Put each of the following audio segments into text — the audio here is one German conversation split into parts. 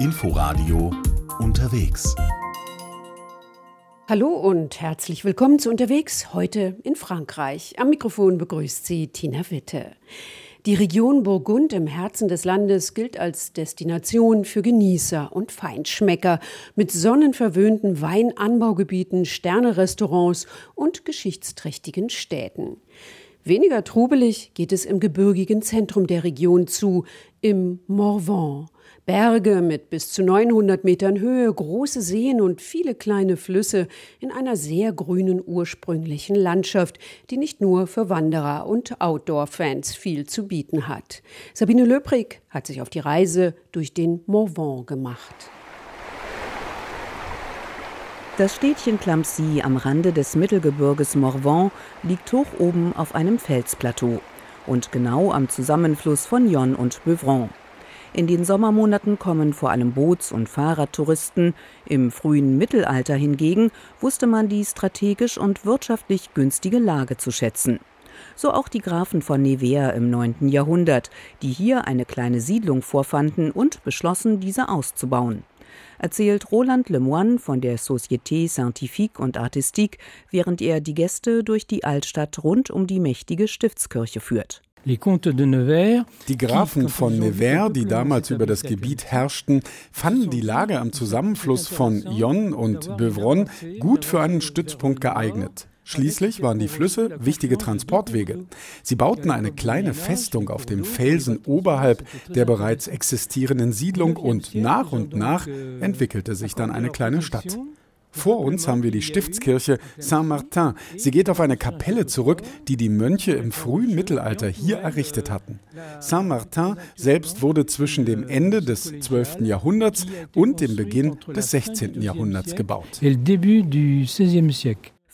Inforadio unterwegs. Hallo und herzlich willkommen zu Unterwegs, heute in Frankreich. Am Mikrofon begrüßt Sie Tina Witte. Die Region Burgund im Herzen des Landes gilt als Destination für Genießer und Feinschmecker mit sonnenverwöhnten Weinanbaugebieten, Sternerestaurants und geschichtsträchtigen Städten. Weniger trubelig geht es im gebirgigen Zentrum der Region zu, im Morvan. Berge mit bis zu 900 Metern Höhe, große Seen und viele kleine Flüsse in einer sehr grünen ursprünglichen Landschaft, die nicht nur für Wanderer und Outdoor-Fans viel zu bieten hat. Sabine Löbrig hat sich auf die Reise durch den Morvan gemacht. Das Städtchen Clampsy am Rande des Mittelgebirges Morvan liegt hoch oben auf einem Felsplateau und genau am Zusammenfluss von Yonne und Beuvron. In den Sommermonaten kommen vor allem Boots- und Fahrradtouristen. Im frühen Mittelalter hingegen wusste man die strategisch und wirtschaftlich günstige Lage zu schätzen. So auch die Grafen von Nevers im 9. Jahrhundert, die hier eine kleine Siedlung vorfanden und beschlossen, diese auszubauen erzählt Roland Lemoine von der Société Scientifique und Artistique, während er die Gäste durch die Altstadt rund um die mächtige Stiftskirche führt. Die Grafen von Nevers, die damals über das Gebiet herrschten, fanden die Lage am Zusammenfluss von Yonne und Beuvron gut für einen Stützpunkt geeignet. Schließlich waren die Flüsse wichtige Transportwege. Sie bauten eine kleine Festung auf dem Felsen oberhalb der bereits existierenden Siedlung und nach und nach entwickelte sich dann eine kleine Stadt. Vor uns haben wir die Stiftskirche Saint-Martin. Sie geht auf eine Kapelle zurück, die die Mönche im frühen Mittelalter hier errichtet hatten. Saint-Martin selbst wurde zwischen dem Ende des 12. Jahrhunderts und dem Beginn des 16. Jahrhunderts gebaut.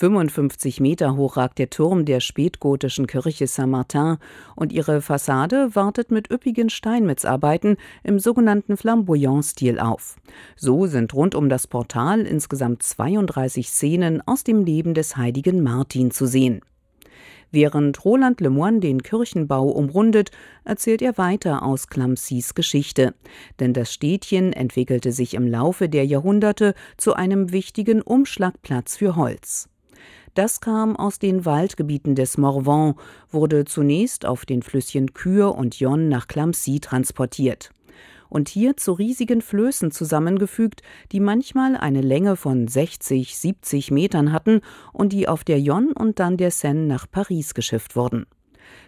55 Meter hoch ragt der Turm der spätgotischen Kirche Saint-Martin und ihre Fassade wartet mit üppigen Steinmetzarbeiten im sogenannten Flamboyant-Stil auf. So sind rund um das Portal insgesamt 32 Szenen aus dem Leben des heiligen Martin zu sehen. Während Roland Lemoine den Kirchenbau umrundet, erzählt er weiter aus Clamsys Geschichte. Denn das Städtchen entwickelte sich im Laufe der Jahrhunderte zu einem wichtigen Umschlagplatz für Holz. Das kam aus den Waldgebieten des Morvan, wurde zunächst auf den Flüsschen Kür und Yonne nach Clamcy transportiert und hier zu riesigen Flößen zusammengefügt, die manchmal eine Länge von 60, 70 Metern hatten und die auf der Yonne und dann der Seine nach Paris geschifft wurden.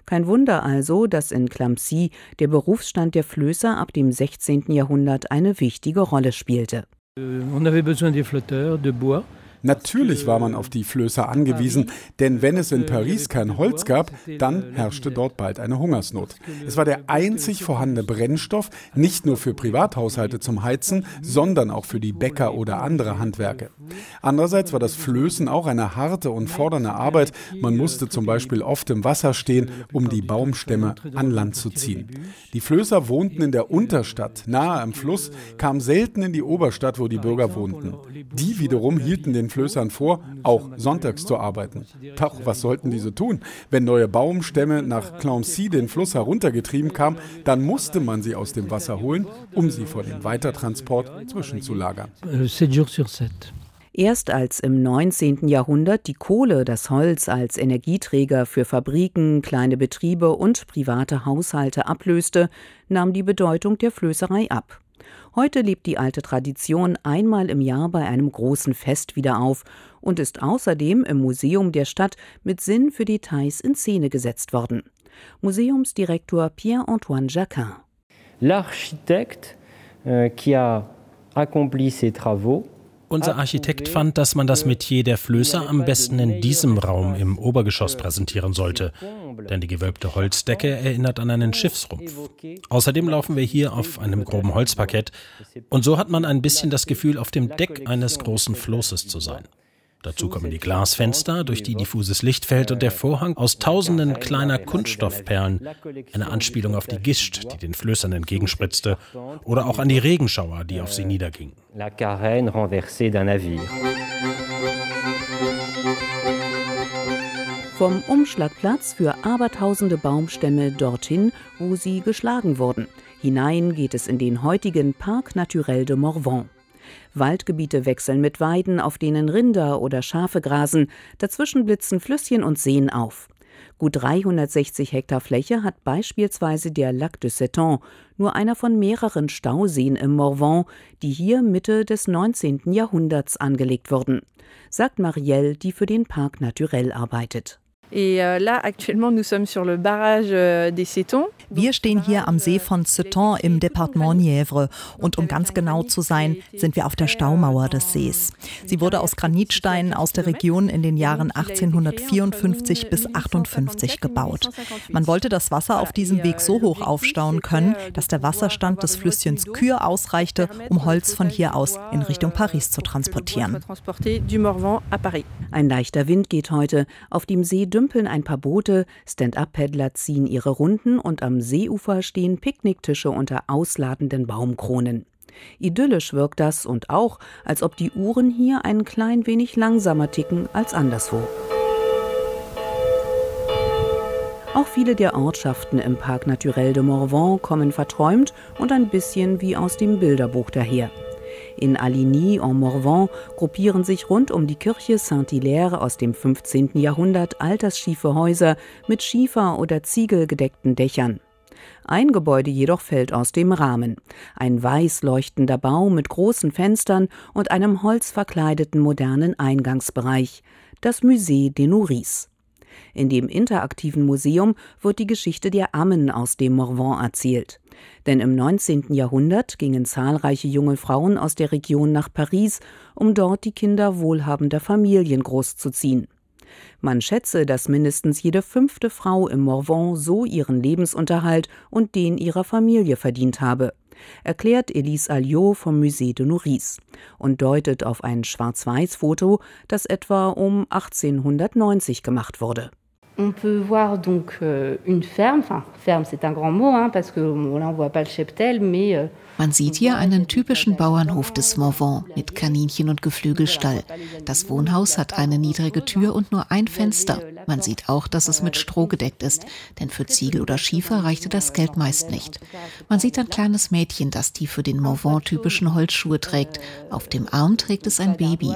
Kein Wunder also, dass in Clamcy der Berufsstand der Flößer ab dem 16. Jahrhundert eine wichtige Rolle spielte. Euh, on avait besoin des flotteurs de bois. Natürlich war man auf die Flößer angewiesen, denn wenn es in Paris kein Holz gab, dann herrschte dort bald eine Hungersnot. Es war der einzig vorhandene Brennstoff, nicht nur für Privathaushalte zum Heizen, sondern auch für die Bäcker oder andere Handwerke. Andererseits war das Flößen auch eine harte und fordernde Arbeit. Man musste zum Beispiel oft im Wasser stehen, um die Baumstämme an Land zu ziehen. Die Flößer wohnten in der Unterstadt, nahe am Fluss, kamen selten in die Oberstadt, wo die Bürger wohnten. Die wiederum hielten den Flößern vor, auch sonntags zu arbeiten. Doch was sollten diese tun? Wenn neue Baumstämme nach Clancy den Fluss heruntergetrieben kamen, dann musste man sie aus dem Wasser holen, um sie vor dem Weitertransport zwischenzulagern. Euh, Erst als im 19. Jahrhundert die Kohle, das Holz als Energieträger für Fabriken, kleine Betriebe und private Haushalte ablöste, nahm die Bedeutung der Flößerei ab. Heute lebt die alte Tradition einmal im Jahr bei einem großen Fest wieder auf und ist außerdem im Museum der Stadt mit Sinn für Details in Szene gesetzt worden. Museumsdirektor Pierre-Antoine Jacquin. L'architecte euh, qui a accompli ces travaux unser Architekt fand, dass man das Metier der Flößer am besten in diesem Raum im Obergeschoss präsentieren sollte, denn die gewölbte Holzdecke erinnert an einen Schiffsrumpf. Außerdem laufen wir hier auf einem groben Holzparkett. Und so hat man ein bisschen das Gefühl, auf dem Deck eines großen Flosses zu sein. Dazu kommen die Glasfenster, durch die diffuses Licht fällt und der Vorhang aus tausenden kleiner Kunststoffperlen, eine Anspielung auf die Gischt, die den Flößern entgegenspritzte, oder auch an die Regenschauer, die auf sie niedergingen. Vom Umschlagplatz für abertausende Baumstämme dorthin, wo sie geschlagen wurden. Hinein geht es in den heutigen Parc Naturel de Morvan. Waldgebiete wechseln mit Weiden, auf denen Rinder oder Schafe grasen, dazwischen blitzen Flüsschen und Seen auf. Gut 360 Hektar Fläche hat beispielsweise der Lac de Seton, nur einer von mehreren Stauseen im Morvan, die hier Mitte des 19. Jahrhunderts angelegt wurden, sagt Marielle, die für den Parc Naturel arbeitet. Euh, euh, Wir stehen hier am See von Ceton im Departement Nièvre. Und um ganz genau zu sein, sind wir auf der Staumauer des Sees. Sie wurde aus Granitsteinen aus der Region in den Jahren 1854 bis 58 gebaut. Man wollte das Wasser auf diesem Weg so hoch aufstauen können, dass der Wasserstand des Flüsschens Kür ausreichte, um Holz von hier aus in Richtung Paris zu transportieren. Ein leichter Wind geht heute auf dem See dümpeln ein paar Boote, Stand-up-Paddler ziehen ihre Runden und am Seeufer stehen Picknicktische unter ausladenden Baumkronen. Idyllisch wirkt das und auch, als ob die Uhren hier ein klein wenig langsamer ticken als anderswo. Auch viele der Ortschaften im Parc Naturel de Morvan kommen verträumt und ein bisschen wie aus dem Bilderbuch daher. In Aligny en Morvan gruppieren sich rund um die Kirche Saint-Hilaire aus dem 15. Jahrhundert altersschiefe Häuser mit Schiefer- oder Ziegelgedeckten Dächern. Ein Gebäude jedoch fällt aus dem Rahmen. Ein weiß leuchtender Bau mit großen Fenstern und einem holzverkleideten modernen Eingangsbereich. Das Musée des Nourrices. In dem interaktiven Museum wird die Geschichte der Ammen aus dem Morvan erzählt. Denn im 19. Jahrhundert gingen zahlreiche junge Frauen aus der Region nach Paris, um dort die Kinder wohlhabender Familien großzuziehen. Man schätze, dass mindestens jede fünfte Frau im Morvan so ihren Lebensunterhalt und den ihrer Familie verdient habe, erklärt Elise Alliot vom Musée de Nourrice und deutet auf ein Schwarz-Weiß-Foto, das etwa um 1890 gemacht wurde. On peut voir donc euh, une ferme, enfin ferme c'est un grand mot, hein, parce que là on voit pas le cheptel, mais euh, Man sieht hier einen typischen Bauernhof des Morvan mit Kaninchen und Geflügelstall. Das Wohnhaus hat eine niedrige Tür und nur ein Fenster. Man sieht auch, dass es mit Stroh gedeckt ist, denn für Ziegel oder Schiefer reichte das Geld meist nicht. Man sieht ein kleines Mädchen, das die für den Morvan-typischen Holzschuhe trägt. Auf dem Arm trägt es ein Baby.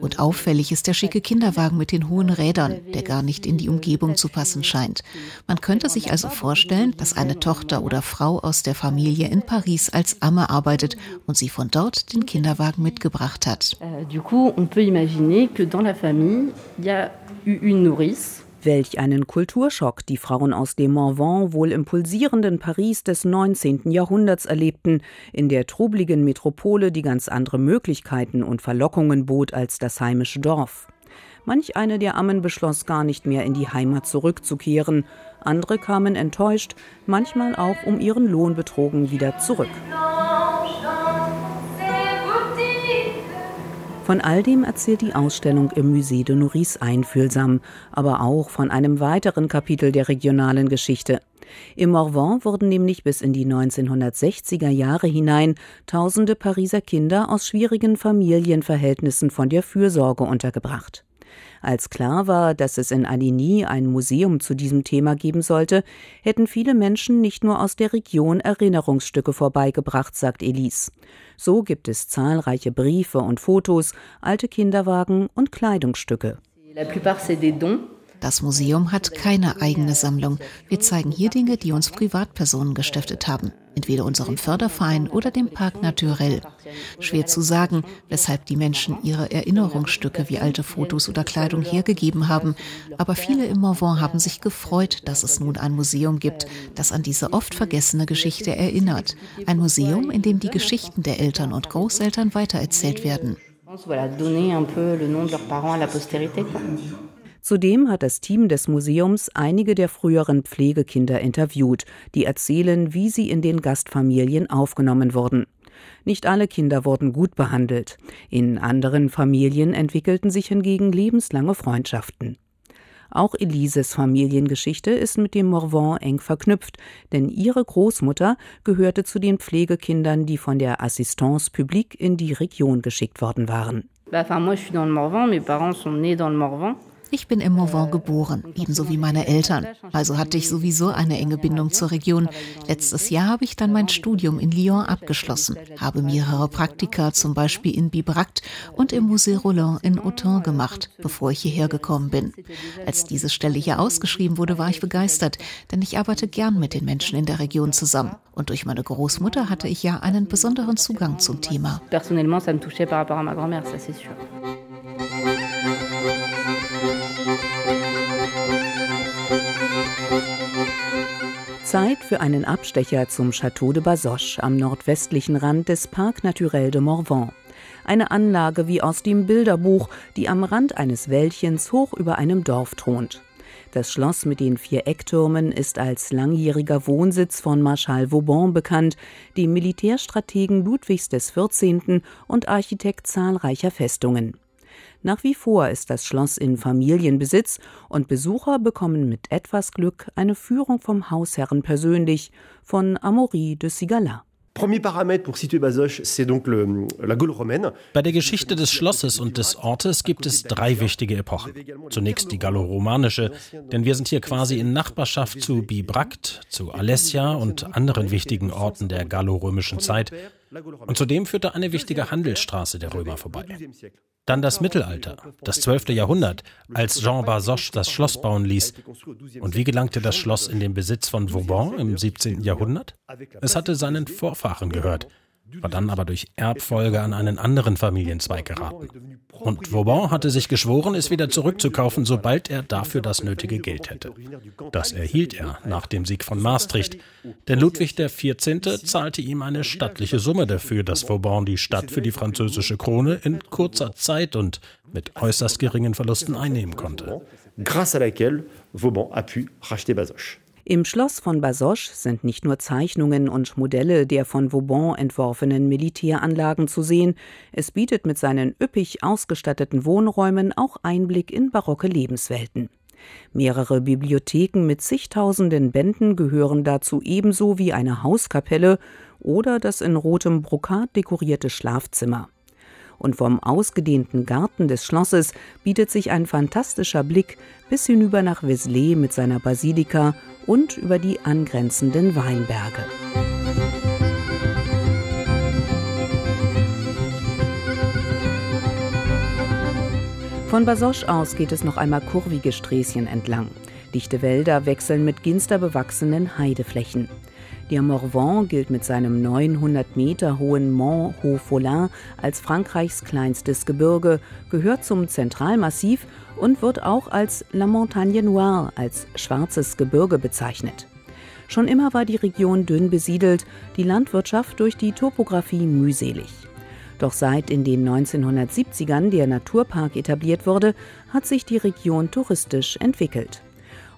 Und auffällig ist der schicke Kinderwagen mit den hohen Rädern, der gar nicht in die Umgebung zu passen scheint. Man könnte sich also vorstellen, dass eine Tochter oder Frau aus der Familie in Paris als Amme arbeitet und sie von dort den Kinderwagen mitgebracht hat. Nourrice Welch einen Kulturschock die Frauen aus dem Morvan wohl im pulsierenden Paris des 19. Jahrhunderts erlebten, in der trubligen Metropole, die ganz andere Möglichkeiten und Verlockungen bot als das heimische Dorf. Manch eine der Ammen beschloss gar nicht mehr in die Heimat zurückzukehren, andere kamen enttäuscht, manchmal auch um ihren Lohn betrogen wieder zurück. Von all dem erzählt die Ausstellung im Musée de Nourrice einfühlsam, aber auch von einem weiteren Kapitel der regionalen Geschichte. Im Morvan wurden nämlich bis in die 1960er Jahre hinein tausende Pariser Kinder aus schwierigen Familienverhältnissen von der Fürsorge untergebracht. Als klar war, dass es in Aligny ein Museum zu diesem Thema geben sollte, hätten viele Menschen nicht nur aus der Region Erinnerungsstücke vorbeigebracht, sagt Elise. So gibt es zahlreiche Briefe und Fotos, alte Kinderwagen und Kleidungsstücke. La plupart c'est des dons das Museum hat keine eigene Sammlung. Wir zeigen hier Dinge, die uns Privatpersonen gestiftet haben. Entweder unserem Förderverein oder dem Park Naturell. Schwer zu sagen, weshalb die Menschen ihre Erinnerungsstücke wie alte Fotos oder Kleidung hergegeben haben. Aber viele im Morvan haben sich gefreut, dass es nun ein Museum gibt, das an diese oft vergessene Geschichte erinnert. Ein Museum, in dem die Geschichten der Eltern und Großeltern weitererzählt werden. Voilà, donner un peu le nom de leurs parents à la postérité. Zudem hat das Team des Museums einige der früheren Pflegekinder interviewt, die erzählen, wie sie in den Gastfamilien aufgenommen wurden. Nicht alle Kinder wurden gut behandelt. In anderen Familien entwickelten sich hingegen lebenslange Freundschaften. Auch Elises Familiengeschichte ist mit dem Morvan eng verknüpft, denn ihre Großmutter gehörte zu den Pflegekindern, die von der Assistance Publique in die Region geschickt worden waren. Ich bin im Morvan geboren, ebenso wie meine Eltern. Also hatte ich sowieso eine enge Bindung zur Region. Letztes Jahr habe ich dann mein Studium in Lyon abgeschlossen, habe mehrere Praktika, zum Beispiel in Bibracte und im Musée Roland in Autun gemacht, bevor ich hierher gekommen bin. Als diese Stelle hier ausgeschrieben wurde, war ich begeistert, denn ich arbeite gern mit den Menschen in der Region zusammen. Und durch meine Großmutter hatte ich ja einen besonderen Zugang zum Thema. Personnellement, ça me touchait par rapport à ma grand-mère, ça c'est sûr. Zeit für einen Abstecher zum Château de Bazoches am nordwestlichen Rand des Parc Naturel de Morvan. Eine Anlage wie aus dem Bilderbuch, die am Rand eines Wäldchens hoch über einem Dorf thront. Das Schloss mit den vier Ecktürmen ist als langjähriger Wohnsitz von Marschall Vauban bekannt, dem Militärstrategen Ludwigs XIV. und Architekt zahlreicher Festungen. Nach wie vor ist das Schloss in Familienbesitz und Besucher bekommen mit etwas Glück eine Führung vom Hausherren persönlich, von Amaury de Sigala. Bei der Geschichte des Schlosses und des Ortes gibt es drei wichtige Epochen. Zunächst die galloromanische, denn wir sind hier quasi in Nachbarschaft zu Bibracte, zu Alessia und anderen wichtigen Orten der gallorömischen Zeit. Und zudem führte eine wichtige Handelsstraße der Römer vorbei. Dann das Mittelalter, das 12. Jahrhundert, als Jean Basoche das Schloss bauen ließ. Und wie gelangte das Schloss in den Besitz von Vauban im 17. Jahrhundert? Es hatte seinen Vorfahren gehört war dann aber durch Erbfolge an einen anderen Familienzweig geraten. Und Vauban hatte sich geschworen, es wieder zurückzukaufen, sobald er dafür das nötige Geld hätte. Das erhielt er nach dem Sieg von Maastricht, denn Ludwig XIV. zahlte ihm eine stattliche Summe dafür, dass Vauban die Stadt für die französische Krone in kurzer Zeit und mit äußerst geringen Verlusten einnehmen konnte. Grâce à laquelle Vauban a pu racheter Bazoches. Im Schloss von Basoche sind nicht nur Zeichnungen und Modelle der von Vauban entworfenen Militäranlagen zu sehen, es bietet mit seinen üppig ausgestatteten Wohnräumen auch Einblick in barocke Lebenswelten. Mehrere Bibliotheken mit zigtausenden Bänden gehören dazu ebenso wie eine Hauskapelle oder das in rotem Brokat dekorierte Schlafzimmer und vom ausgedehnten Garten des Schlosses bietet sich ein fantastischer Blick bis hinüber nach Vézelay mit seiner Basilika und über die angrenzenden Weinberge. Von Basoche aus geht es noch einmal kurvige Sträßchen entlang. Dichte Wälder wechseln mit ginsterbewachsenen Heideflächen. Der Morvan gilt mit seinem 900 Meter hohen Mont Haut-Folin als Frankreichs kleinstes Gebirge, gehört zum Zentralmassiv und wird auch als La Montagne Noire, als schwarzes Gebirge bezeichnet. Schon immer war die Region dünn besiedelt, die Landwirtschaft durch die Topographie mühselig. Doch seit in den 1970ern der Naturpark etabliert wurde, hat sich die Region touristisch entwickelt.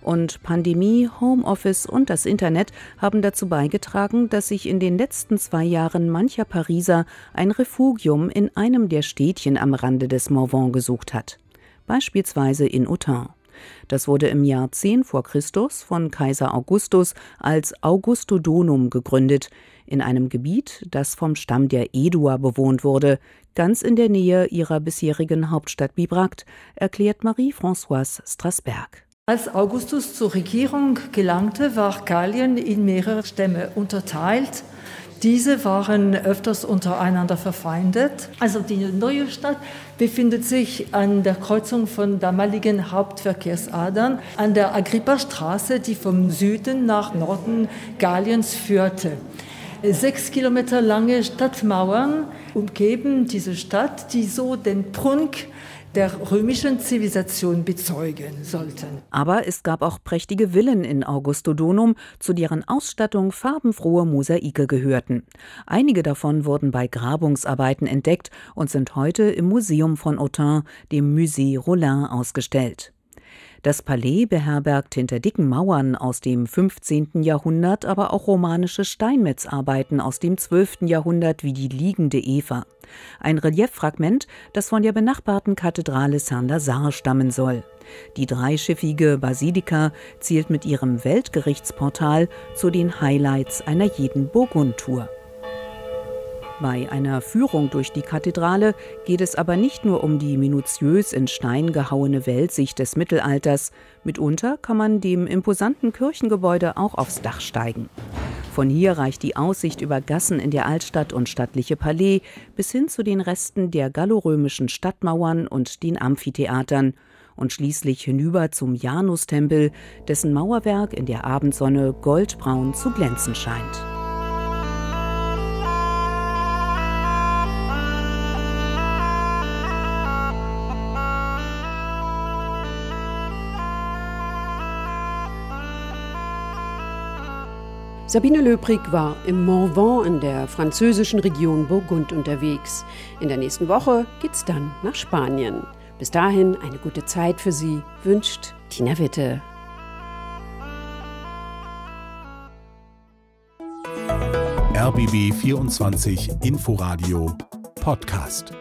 Und Pandemie, Homeoffice und das Internet haben dazu beigetragen, dass sich in den letzten zwei Jahren mancher Pariser ein Refugium in einem der Städtchen am Rande des Morvan gesucht hat. Beispielsweise in Autun. Das wurde im Jahr 10 vor Christus von Kaiser Augustus als Augustodonum gegründet, in einem Gebiet, das vom Stamm der Edua bewohnt wurde, ganz in der Nähe ihrer bisherigen Hauptstadt Bibracte, erklärt Marie-Françoise Strasberg. Als Augustus zur Regierung gelangte, war Gallien in mehrere Stämme unterteilt. Diese waren öfters untereinander verfeindet. Also die neue Stadt befindet sich an der Kreuzung von damaligen Hauptverkehrsadern an der Agrippa-Straße, die vom Süden nach Norden Galliens führte. Sechs Kilometer lange Stadtmauern umgeben diese Stadt, die so den Prunk der römischen Zivilisation bezeugen sollten. Aber es gab auch prächtige Villen in Augustodonum, zu deren Ausstattung farbenfrohe Mosaike gehörten. Einige davon wurden bei Grabungsarbeiten entdeckt und sind heute im Museum von Autun, dem Musée Rollin, ausgestellt. Das Palais beherbergt hinter dicken Mauern aus dem 15. Jahrhundert aber auch romanische Steinmetzarbeiten aus dem 12. Jahrhundert wie die liegende Eva. Ein Relieffragment, das von der benachbarten Kathedrale Saint-Lazare stammen soll. Die dreischiffige Basilika zählt mit ihrem Weltgerichtsportal zu den Highlights einer jeden Burgund-Tour. Bei einer Führung durch die Kathedrale geht es aber nicht nur um die minutiös in Stein gehauene Weltsicht des Mittelalters. Mitunter kann man dem imposanten Kirchengebäude auch aufs Dach steigen. Von hier reicht die Aussicht über Gassen in der Altstadt und stattliche Palais bis hin zu den Resten der gallorömischen Stadtmauern und den Amphitheatern und schließlich hinüber zum Janustempel, dessen Mauerwerk in der Abendsonne goldbraun zu glänzen scheint. Sabine Löbrig war im Morvan in der französischen Region Burgund unterwegs. In der nächsten Woche geht's dann nach Spanien. Bis dahin eine gute Zeit für Sie, wünscht Tina Witte. RBB 24 Inforadio Podcast.